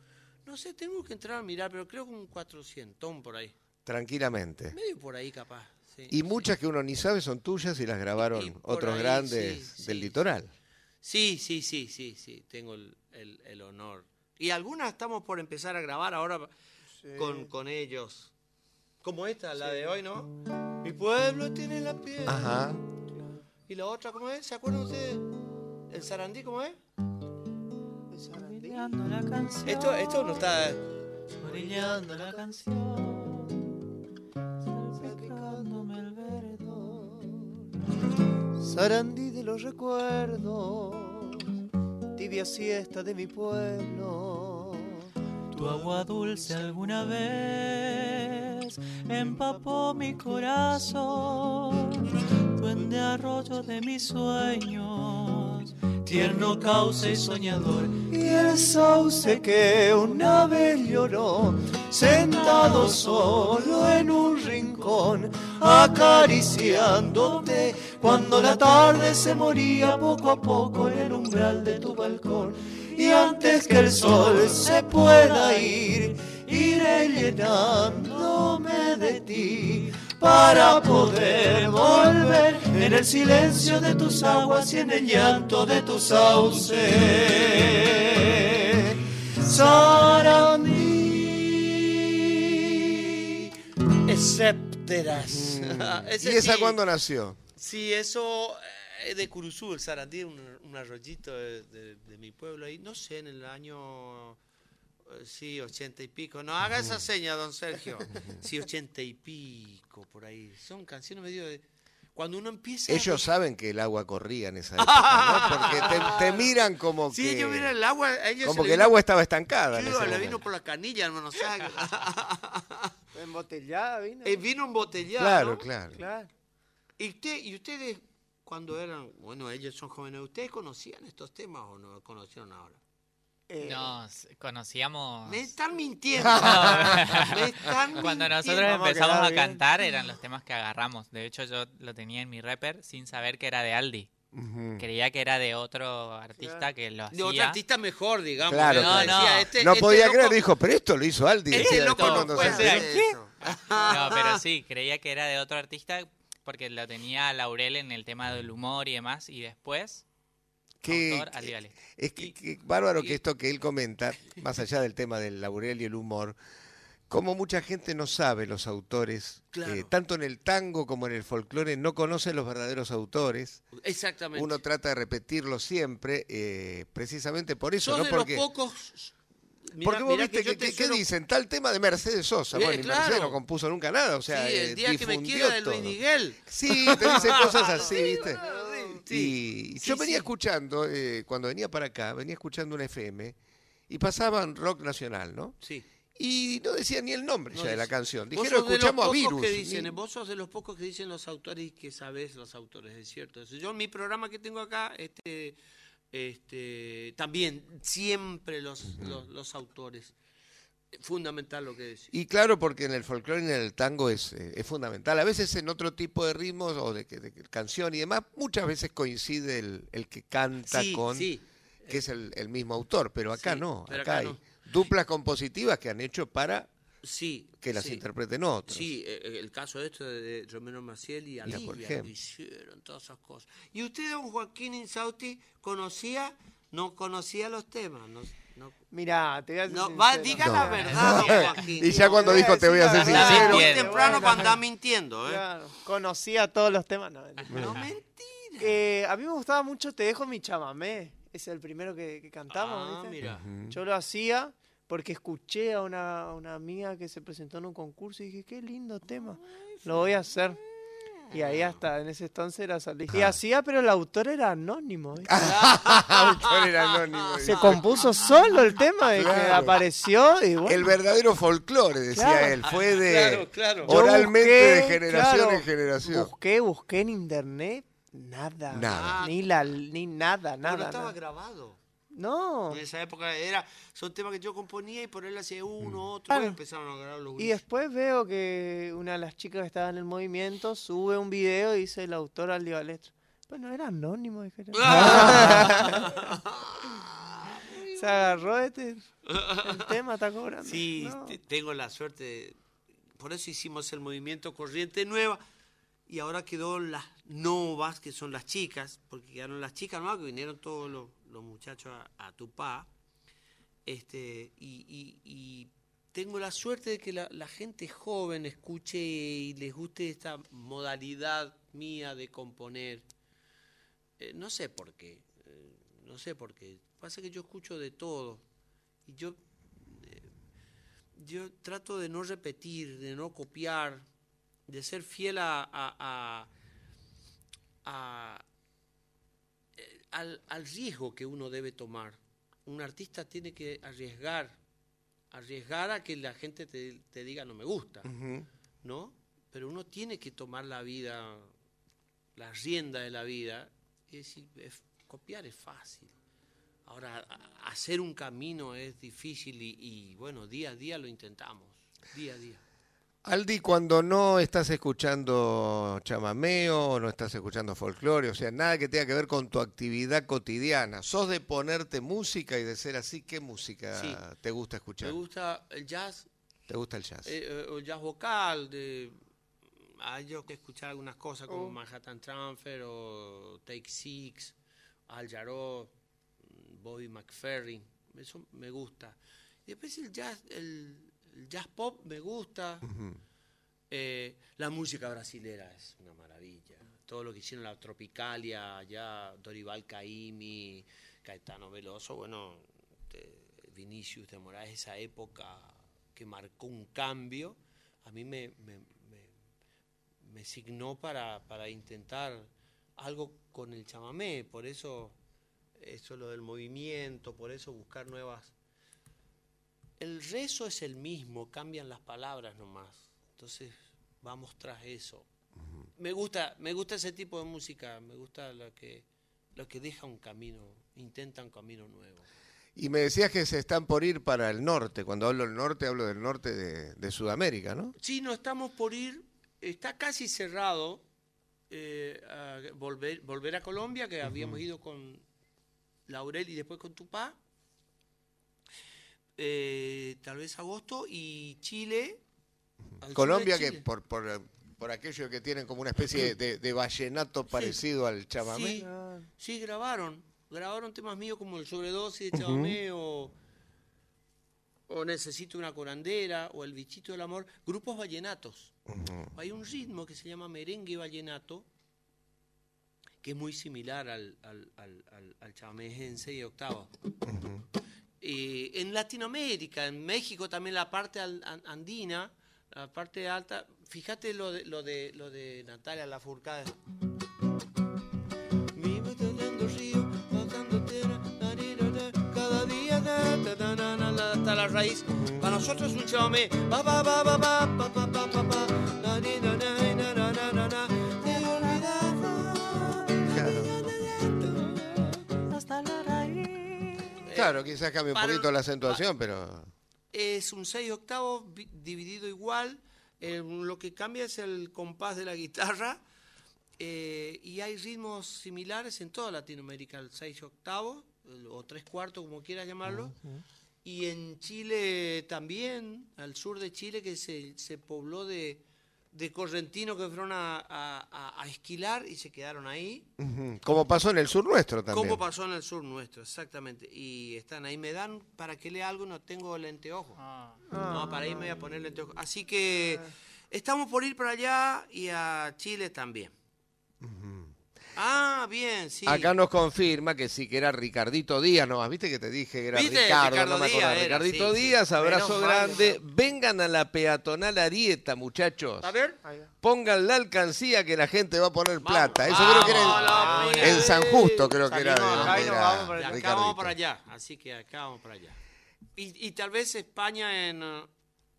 no sé, tengo que entrar a mirar, pero creo que un 400 por ahí. Tranquilamente. Medio por ahí capaz. sí, Y sí. muchas que uno ni sabe son tuyas y las grabaron Y otros ahí, grandes sí, del sí, litoral. Sí, sí, sí, sí, sí, tengo el, el- el honor. Y algunas estamos por empezar a grabar ahora con, con ellos. Como esta, la de hoy, ¿no? Mi pueblo tiene la piel. Ajá. ¿Y la otra cómo es? ¿Se acuerdan ustedes? ¿El sarandí cómo es? Brillando la canción. Esto, esto no está... Brillando la canción. Salpicándome el verdor. Sarandí de los recuerdos, tibia siesta de mi pueblo. Tu agua dulce alguna vez empapó mi corazón, duende arroyo de mis sueños, tierno cauce y soñador. Y el sauce que una vez lloró, sentado solo en un rincón, acariciándote, cuando la tarde se moría poco a poco en el umbral de tu balcón. Y antes que el sol se pueda ir, iré llenándome de ti para poder volver en el silencio de tus aguas y en el llanto de tu sauce. Sarandí. Escépteras. Ese ¿Y esa sí. cuándo nació? Sí, eso eh, de Curuzú, el Sarandí, un, un arroyito de, de- de mi pueblo ahí, no sé, en el año, eh, sí, ochenta y pico. No haga esa seña, don Sergio. Sí, ochenta y pico, por ahí. Son canciones medio de... Cuando uno empieza... Ellos saben que el agua corría en esa época, ¿no? Porque te, te miran como Sí, que... ellos miran el agua... ellos como que el agua estaba estancada. Sí, ese le vino por la canilla, hermano. Embotellada, vino. Eh, vino embotellado. Claro, ¿no? claro. Claro. ¿Y, usted, ¿Y ustedes, cuando eran, bueno, ellos son jóvenes, ¿ustedes conocían estos temas o no conocieron ahora? Eh, Nos conocíamos. Me están mintiendo. Me están Cuando nosotros mintiendo. Empezamos a cantar eran los temas que agarramos. De hecho, yo lo tenía en mi rapper sin saber que era de Aldi. Creía que era de otro artista que lo De otro hacía. artista mejor, digamos. Claro, decía, No, este- no este podía loco- creer, dijo, pero esto lo hizo Aldi. Este decía loco no puede eso. No, pero sí, creía que era de otro artista porque lo tenía Laurel en el tema del humor y demás. Y después, Qué- autor. Es que, Y- bárbaro y- que esto que él comenta, más allá del tema del laurel y el humor, como mucha gente no sabe los autores, Claro. eh, tanto en el tango como en el folclore, no conoce los verdaderos autores. Exactamente. Uno trata de repetirlo siempre, eh, precisamente por eso, Sos ¿no? de Porque, los pocos... Mirá- porque vos mirá viste yo que, te que- ¿qué suelo- dicen? Tal tema de Mercedes Sosa. Eh, bueno, y Mercedes no compuso nunca nada, o sea, sí, el día que me difundió quiera de todo. Luis Miguel. Sí, te dicen cosas así, ¿viste? Sí, Y sí, yo venía sí. escuchando, eh, cuando venía para acá, venía escuchando una FM y pasaban rock nacional, ¿no? Sí. Y no decían ni el nombre No ya de la canción. Dijeron, sos de los escuchamos a pocos Virus. Que dicen, Vos sos de los pocos que dicen los autores y que sabés los autores, es cierto. Yo en mi programa que tengo acá, este, este, también siempre los, los, los autores. Fundamental lo que decís. Y claro, porque en el folclore y en el tango es, eh, es fundamental. A veces en otro tipo de ritmos o de, que- de canción y demás, muchas veces coincide el, el que canta Sí, con, sí. que es el, el mismo autor, pero acá Sí, no. pero acá, acá hay no. duplas compositivas que han hecho para Sí. que las sí. interpreten otros. Sí, eh, eh, el caso de esto de, de Romero Maciel y Alivia, hicieron todas esas cosas. ¿Y usted, don Joaquín Insauti, conocía no conocía los temas. No, no, Mirá, te voy a ser no, va, sincero. diga la verdad, don. Y ya cuando dijo te voy a ser decir sincero. muy Bien. temprano para andar mintiendo, ¿eh? Claro, conocía todos los temas. No, mentira. No, mentira. Eh, a mí me gustaba mucho Te dejo mi chamamé. Es el primero que, que cantamos, Ah, ¿viste? mira. Yo lo hacía porque escuché a una, a una amiga que se presentó en un concurso y dije, qué lindo tema. Lo voy a hacer. Y ahí hasta en ese entonces era salir. Y hacía, pero el autor era anónimo. ¿viste? Autor era anónimo. Se compuso solo el tema de que Claro. apareció y bueno. El verdadero folclore, decía Claro. él. Fue de Claro, claro. Yo oralmente busqué, de generación claro, en generación. Busqué, busqué en internet, nada. Nada. Ni, la, ni nada, Pero nada. estaba nada. grabado. No. En esa época era, son temas que yo componía y por él hacía uno, otro, Claro. y empezaron a grabar los Y gurises. después veo que una de las chicas que estaba en el movimiento sube un video y dice el autor al la letra. Bueno, era anónimo. dije. Se agarró este. El tema está cobrando. Sí, No. tengo la suerte. de- por eso hicimos el movimiento Corriente Nueva. Y ahora quedó las novas, que son las chicas, porque quedaron las chicas nuevas, que vinieron todos los, los muchachos a, a Tupá. Este, y, y- tengo la suerte de que la, gente joven escuche y les guste esta modalidad mía de componer. Eh, no sé por qué, eh, no sé por qué. Pasa que yo escucho de todo. Y yo yo trato de no repetir, de no copiar, de ser fiel a, a- eh, al, al riesgo que uno debe tomar. Un artista tiene que arriesgar, arriesgar a que la gente te, te diga no me gusta. ¿no? Pero uno tiene que tomar la vida, la rienda de la vida, y decir, es- copiar es fácil. Ahora, hacer un camino es difícil y, y, bueno, día a día lo intentamos, día a día. Aldi, cuando no estás escuchando chamameo, no estás escuchando folclore, o sea, nada que tenga que ver con tu actividad cotidiana, ¿sos de ponerte música y de ser así? ¿Qué música Sí. te gusta escuchar? Me gusta el jazz, ¿Te gusta el jazz? eh, eh, el jazz vocal, de, hay yo que escuchar algunas cosas como Oh. Manhattan Transfer o Take Six, Al Jarreau, Bobby McFerrin, eso me gusta. Y después el jazz, el, el jazz pop me gusta. Eh, la música brasilera es una maravilla. Todo lo que hicieron la Tropicalia, allá Dorival Caymmi, Caetano Veloso, bueno, de- Vinicius de Moraes, esa época que marcó un cambio, a mí me, me, me- me signó para, para intentar algo con el chamamé, por eso eso lo del movimiento, por eso buscar nuevas el rezo es el mismo, cambian las palabras nomás. Entonces, vamos tras eso. Me gusta, me gusta ese tipo de música, me gusta lo que, lo que deja un camino, intenta un camino nuevo. Y me decías que se están por ir para el norte. Cuando hablo del norte, hablo del norte de, de Sudamérica, ¿no? Sí, no estamos por ir, está casi cerrado eh, a volver, volver a Colombia, que habíamos ido con Laurel y después con Tupá. Eh, tal vez agosto y Chile. Colombia, que por, por, por aquello que tienen como una especie de, de vallenato parecido al chamamé. Sí, sí, grabaron. Grabaron temas míos como el sobredosis de chamamé o, o Necesito una curandera o El bichito del amor. Grupos vallenatos. Hay un ritmo que se llama merengue vallenato que es muy similar al, al, al, al- al octavos. Eh, en Latinoamérica, en México también la parte andina, la parte alta, fíjate lo de, lo de, lo de Natalia Lafourcade. Hasta la raíz. Para nosotros es un chamamé. Claro, quizás cambie un poquito la acentuación, pero... Es un 6 octavos vi- dividido igual. eh, lo que cambia es el compás de la guitarra. eh, y hay ritmos similares en toda Latinoamérica, el 6 octavos o tres cuartos, como quieras llamarlo. Y en Chile también, al sur de Chile, que se, se pobló de, de correntinos que fueron a, a- esquilar y se quedaron ahí. Como pasó en el sur nuestro también. Como pasó en el sur nuestro, exactamente. Y están ahí. Me dan para que lea algo, no tengo lenteojo. Ah. No, para ahí me voy a poner lenteojo. Así que estamos por ir para allá y a Chile también. Ah, bien, sí. Acá nos confirma que sí, que era Ricardito Díaz, ¿no? ¿Viste que te dije que era ¿Viste? Ricardo? Ricardo no me acordaba. Díaz era, Ricardito sí, sí. Díaz, abrazo Menos mal, grande. Vengan a la peatonal Arieta, muchachos. A ver. Ahí. Pongan la alcancía que la gente va a poner Vamos, plata. Eso vamos, creo que era en, en San Justo, creo que era. Acá era vamos para allá. acá Ricardito. vamos para allá. Así que acá vamos para allá. Y, y tal vez España en uh,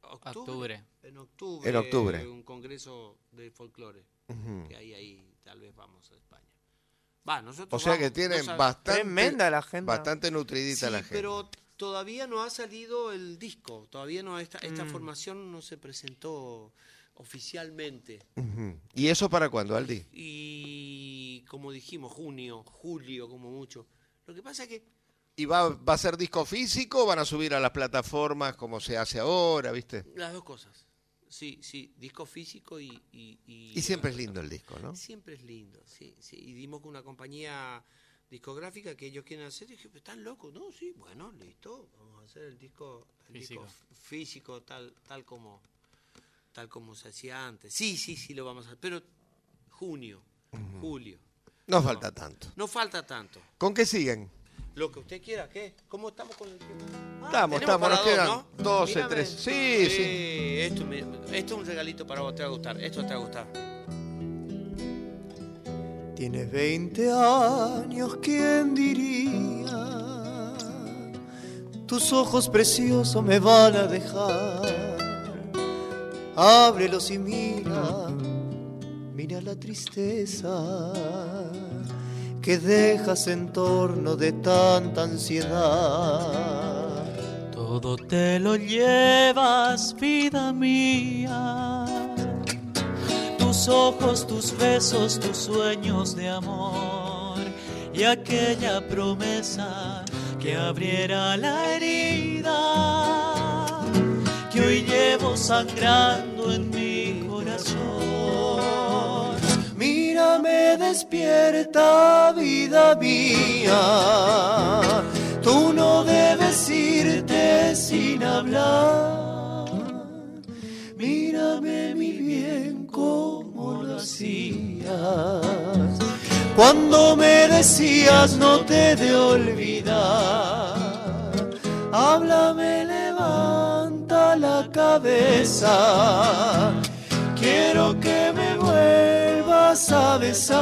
octubre. Octubre. En octubre. En octubre. Un congreso de folclore que hay ahí. Tal vez vamos a. Va, nosotros O sea vamos, que tienen no bastante, Tremenda la agenda. bastante nutridita Sí, la gente. pero todavía no ha salido el disco. Todavía no esta, esta Mm. formación no se presentó oficialmente. ¿Y eso para cuándo, Aldi? Y como dijimos, junio, julio como mucho. Lo que pasa es que ¿Y va, va a ser disco físico o van a subir a las plataformas como se hace ahora, viste? las dos cosas. Sí, sí, disco físico y... Y, y- Y siempre es lindo el disco, ¿no? Siempre es lindo, sí, sí. Y dimos con una compañía discográfica que ellos quieren hacer. Y dije, ¿están locos? No, sí, bueno, listo. Vamos a hacer el disco, el disco Físico. f- físico tal, tal como tal como se hacía antes. Sí, sí, sí lo vamos a hacer. Pero junio, julio. No falta tanto. No falta tanto. ¿Con qué siguen? Lo que usted quiera, ¿qué? ¿Cómo estamos con el tiempo? Ah, Estamos, estamos, nos dos, quedan ¿no? 12, Dígame. 13. Sí, sí. Eh, Esto, esto es un regalito para vos, te va a gustar. Esto te va a gustar. Tienes 20 años, ¿quién diría? Tus ojos preciosos me van a dejar. Ábrelos y mira, mira la tristeza que dejas en torno de tanta ansiedad. Todo te lo llevas, vida mía. Tus ojos, tus besos, tus sueños de amor y aquella promesa que abriera la herida que hoy llevo sangrando en mi corazón. Mírame despierta, vida mía. Tú no debes irte sin hablar. Mírame, mi bien, como lo hacías. Cuando me decías no te de olvidar. Háblame, levanta la cabeza. Quiero que me vuelvas a besar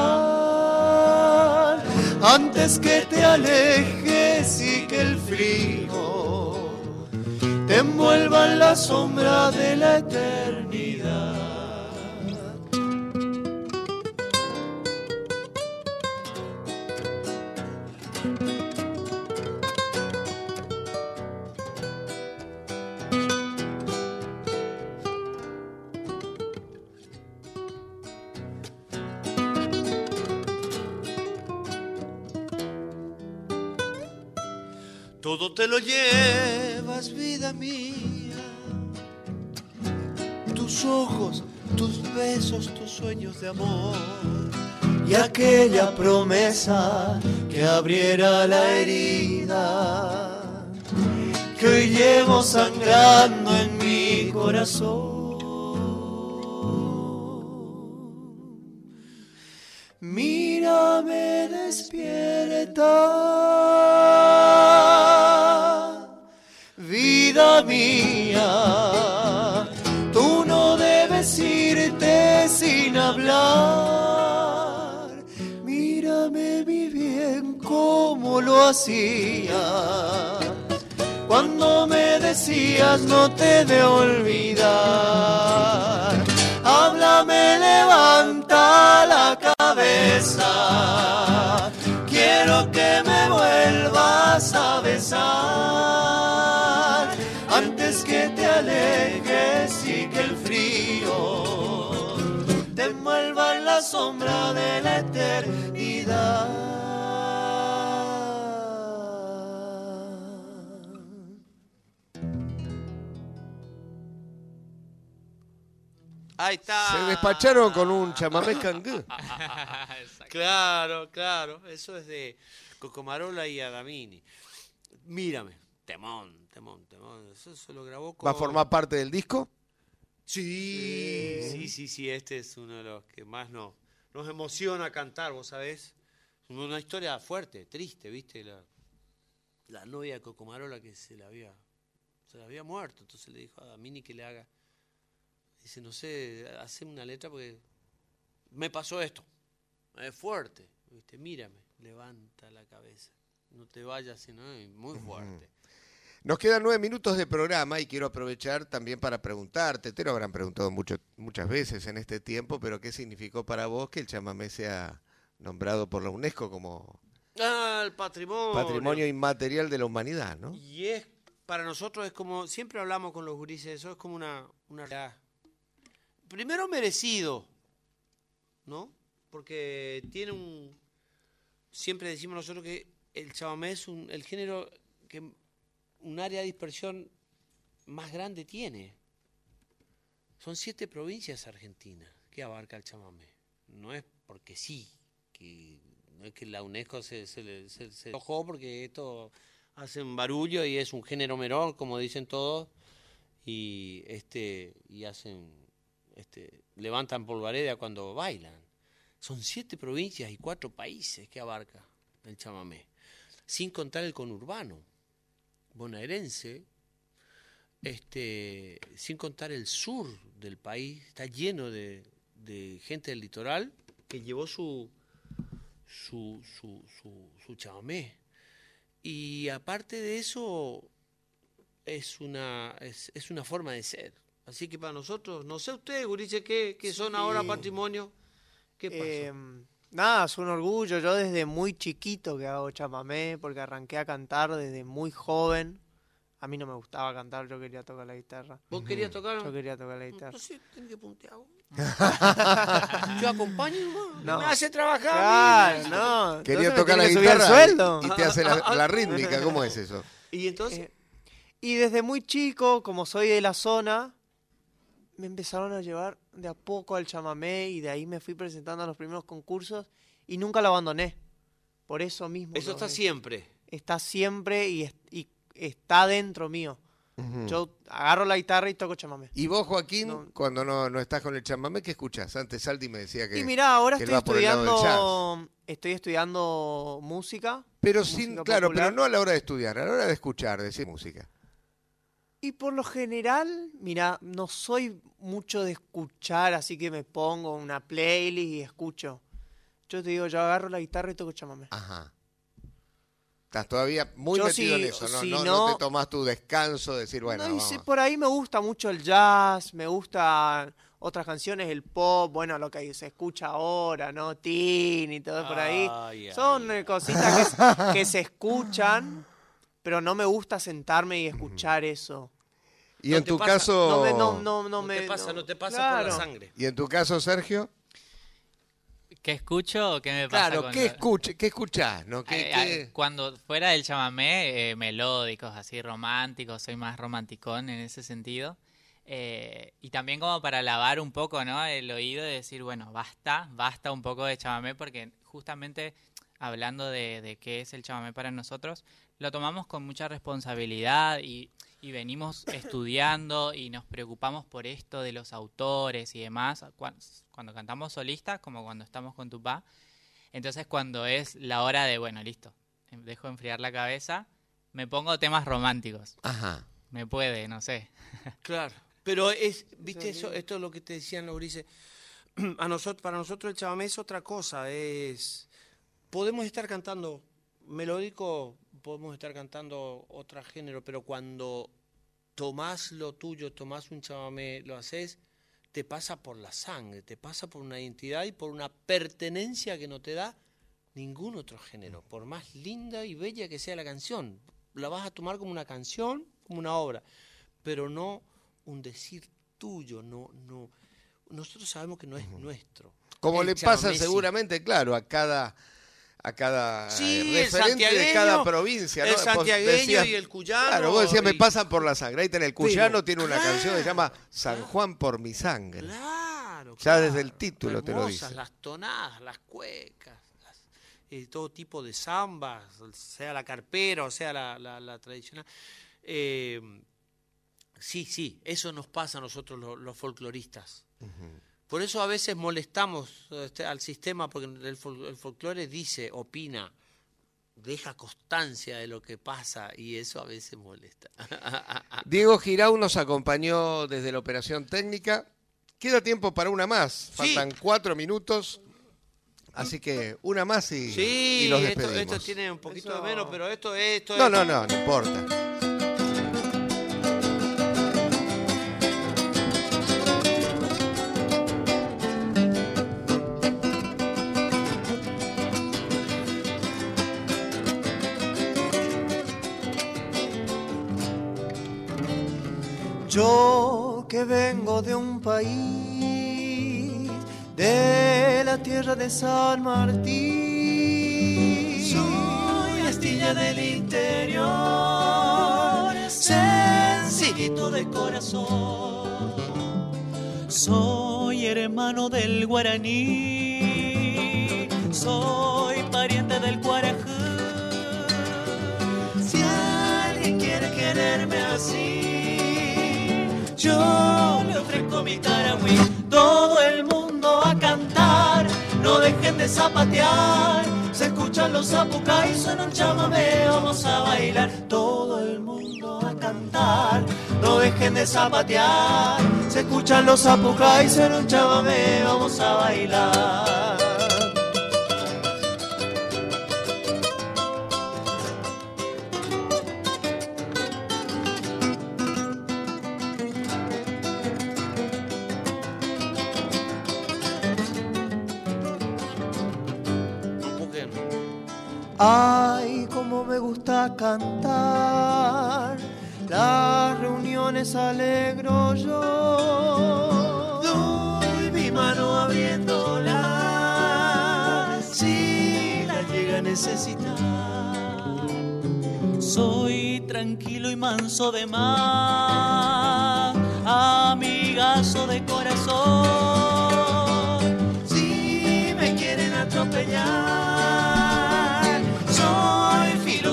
antes que te alejes y que el frío te envuelva en la sombra de la eternidad. Todo te lo llevas, vida mía. Tus ojos, tus besos, tus sueños de amor. y aquella promesa que abriera la herida que hoy llevo sangrando en mi corazón. Mírame despierta, Cuando me decías no te de olvidar. Háblame, levanta la cabeza. Quiero que me vuelvas a besar antes que te alejes y que el frío te envuelva en la sombra de la eternidad. Ahí está. Se despacharon con un chamamé cangú. Claro, claro. Eso es de Cocomarola y Adamini. Mírame. Temón, temón, temón. Eso se lo grabó con... ¿Va a formar parte del disco? Sí, sí, sí, sí. Este es uno de los que más nos, nos emociona cantar, ¿vos sabés? Una historia fuerte, triste, ¿viste? La, la novia de Cocomarola que se le había, se le había muerto. Entonces le dijo a Damini que le haga. Dice, no sé, hace una letra porque me pasó esto. Es fuerte, ¿viste? Mírame, levanta la cabeza. No te vayas, sino muy fuerte. Nos quedan nueve minutos de programa y quiero aprovechar también para preguntarte, te lo habrán preguntado mucho, muchas veces en este tiempo, pero ¿qué significó para vos que el chamamé sea nombrado por la UNESCO como Ah, el patrimonio. patrimonio inmaterial de la humanidad, ¿no? Y es, para nosotros es como, siempre hablamos con los gurises, eso es como una, una realidad. Primero merecido, ¿no? Porque tiene un, siempre decimos nosotros que el chamamé es un, el género que un área de dispersión más grande tiene. Son siete provincias argentinas que abarca el chamamé. No es porque sí, que no es que la UNESCO se, se, se- enojó porque esto hace un barullo y es un género menor, como dicen todos, y este y hacen este levantan polvareda cuando bailan. Son siete provincias y cuatro países que abarca el chamamé, sin contar el conurbano bonaerense, este, sin contar el sur del país, está lleno de, gente del litoral que llevó su, su, su, su, su chamamé. Y aparte de eso, es una, es, es una forma de ser. Así que para nosotros, no sé ustedes, Guriche, que, que son ahora patrimonio, ¿qué pasa? Eh, nada, es un orgullo. Yo desde muy chiquito que hago chamamé, porque arranqué a cantar desde muy joven. A mí no me gustaba cantar, yo quería tocar la guitarra. ¿Vos querías tocar? Yo quería tocar la guitarra. Entonces, tenés que puntear. Yo acompaño. No. Me hace trabajar. Claro, no. Quería tocar la guitarra sueldo. y, y te hace la, la rítmica, ¿cómo es eso? Y entonces, Eh, y desde muy chico, como soy de la zona, me empezaron a llevar de a poco al chamamé y de ahí me fui presentando a los primeros concursos y nunca lo abandoné. Por eso mismo. eso está siempre. Está siempre y, y está dentro mío. Yo agarro la guitarra y toco chamamé. Y vos, Joaquín, No. cuando no, no estás con el chamamé, ¿qué escuchas? Antes Saldi me decía que... Y mira, ahora estoy estudiando, estoy estudiando música. Pero música sin, claro, popular. pero no a la hora de estudiar, a la hora de escuchar, decir música. Y por lo general, mira, no soy mucho de escuchar, así que me pongo una playlist y escucho. Yo te digo, yo agarro la guitarra y toco chamamé. Ajá. Estás todavía muy Yo metido si- en eso, ¿no? si no, no- no te tomás tu descanso, decir, bueno, No, y vamos. sí, por ahí me gusta mucho el jazz, me gustan otras canciones, el pop, bueno, lo que se escucha ahora, ¿no? Teen y todo por ahí. Son eh, cositas que, que se escuchan, pero no me gusta sentarme y escuchar eso. Y No en tu pasa- caso... No, me, no, no, no No, me... te pasa, no, te pasa por la sangre. Y en tu caso, Sergio, ¿Qué escucho o qué me pasa claro, con ¿qué, lo- escuch ¿qué escuchás? ¿no? ¿Qué, Eh, qué- Cuando fuera del chamamé, eh, melódicos, así románticos, soy más romanticón en ese sentido. Eh, y también como para lavar un poco ¿no? el oído y decir, bueno, basta, basta un poco de chamamé, porque justamente hablando de, de qué es el chamamé para nosotros, lo tomamos con mucha responsabilidad y, y venimos estudiando y nos preocupamos por esto de los autores y demás, cuan- cuando, cantamos solistas como cuando estamos con tu pa. Entonces cuando es la hora de, bueno, listo, em, dejo enfriar la cabeza, me pongo temas románticos. Ajá. Me puede, no sé. Claro. Pero es, viste, eso, esto es lo que te decían los grises. A nosotros, para nosotros el chamamé es otra cosa, es podemos estar cantando melódico, podemos estar cantando otro género, pero cuando tomás lo tuyo, tomás un chamamé, lo haces, te pasa por la sangre, te pasa por una identidad y por una pertenencia que no te da ningún otro género, por más linda y bella que sea la canción. La vas a tomar como una canción, como una obra, pero no un decir tuyo, no, no. Nosotros sabemos que no es nuestro. Como El le pasa seguramente, claro, a cada a cada Sí, eh, referente de cada provincia. ¿no? el santiagueño y el cuyano Claro, vos decías, me pasan por la sangre. Ahí tenés, el cuyano Pero, tiene una canción que se llama San Juan por mi sangre. Claro. Ya desde el título te lo dice. Las tonadas, las cuecas, las- eh, todo tipo de zambas, sea la carpera o sea la, la- la tradicional. Eh, sí, sí, eso nos pasa a nosotros los, los folcloristas. Por eso a veces molestamos este, al sistema, porque el, fol- el folclore dice, opina, deja constancia de lo que pasa y eso a veces molesta. Diego Girau nos acompañó desde la operación técnica. Queda tiempo para una más. Faltan cuatro minutos. Así que una más y, Sí, y los esto, despedimos. esto tiene un poquito Eso- de menos, pero esto, esto No, es- no, no, no importa. Vengo de un país, de la tierra de San Martín. Soy astilla del interior, sencillito de corazón. Soy hermano del guaraní, soy pariente del guarajú. Si alguien quiere quererme así, yo le ofrezco mi taragüí. Todo el mundo a cantar, no dejen de zapatear. Se escuchan los zapucay, suena un chamamé, vamos a bailar. Todo el mundo a cantar, no dejen de zapatear. Se escuchan los zapucay, suena un chamamé, vamos a bailar. Ay, cómo me gusta cantar. Las reuniones alegro yo. Doy mi mano abriéndola si la llega a necesitar. Soy tranquilo y manso de mar, amigazo de corazón. Si me quieren atropellar,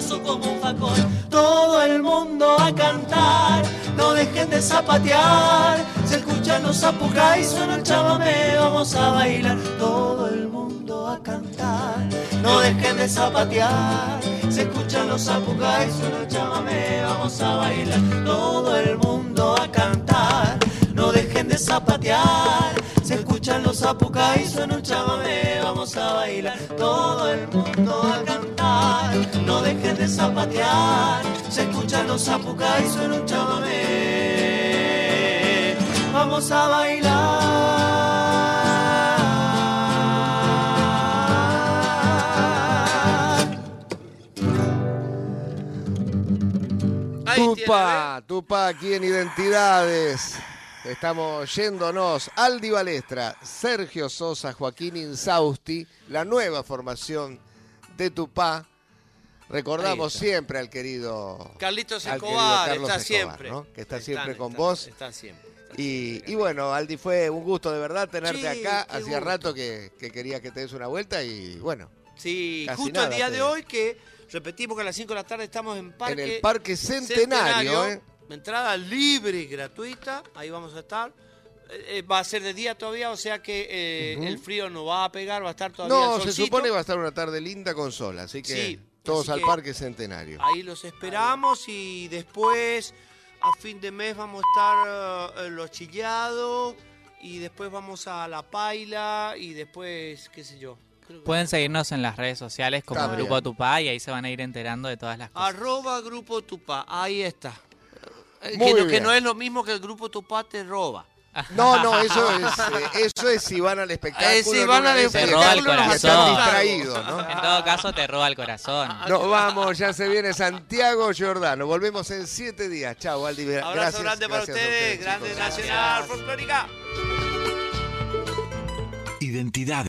como un facón. Todo el mundo a cantar, no dejen de zapatear. Se escuchan los zapucay, suena el chamamé, vamos a bailar. Todo el mundo a cantar, no dejen de zapatear. Se escuchan los zapucay, suena el chamamé, vamos a bailar. Todo el mundo a cantar, no dejen de zapatear. Se escuchan los zapucay, suena un chamamé, vamos a bailar. Todo el mundo a cantar, no dejen de zapatear. Se escuchan los zapucay, suena un chamamé. Vamos a bailar. Ahí tiene, Tupa, Tupa aquí en Identidades. Estamos yéndonos. Aldi Balestra, Sergio Sosa, Joaquín Insausti, la nueva formación de Tupá. Recordamos siempre al querido, Carlitos al Escobar Carlos está Escobar, siempre. ¿no? que está siempre con vos. Está siempre. Y, bueno, Aldi, fue un gusto de verdad tenerte Sí, acá. Hacía gusto. rato que, que quería que te des una vuelta y bueno, Sí, justo nada el día de hoy que repetimos que a las 5 de la tarde estamos en Parque en el Parque Centenario. ¿eh? Entrada libre y gratuita, ahí vamos a estar. Eh, eh, va a ser de día todavía, o sea que eh, el frío no va a pegar, va a estar todavía No, el se supone que va a estar una tarde linda con sol, así que Sí, todos así al que- Parque Centenario. Ahí los esperamos y después a fin de mes vamos a estar eh, en los chillados y después vamos a la paila y después, qué sé yo. Pueden seguirnos en las redes sociales como Está Grupo. Tupá y ahí se van a ir enterando de todas las cosas. Arroba Grupo Tupá, ahí está. Eh, Muy que, no, que no es lo mismo que el Grupo Tupá te roba. No, no, eso es, eh, eso es si van al espectáculo. Eh, si van al esas Te roba el corazón. distraídos, ¿no? En todo caso, te roba el corazón. Nos vamos, ya se viene Santiago Giordano. Volvemos en siete días. Chao, Aldi. Abrazo Gracias, grande para gracias a ustedes, grande chicos. nacional folclórica. Identidad.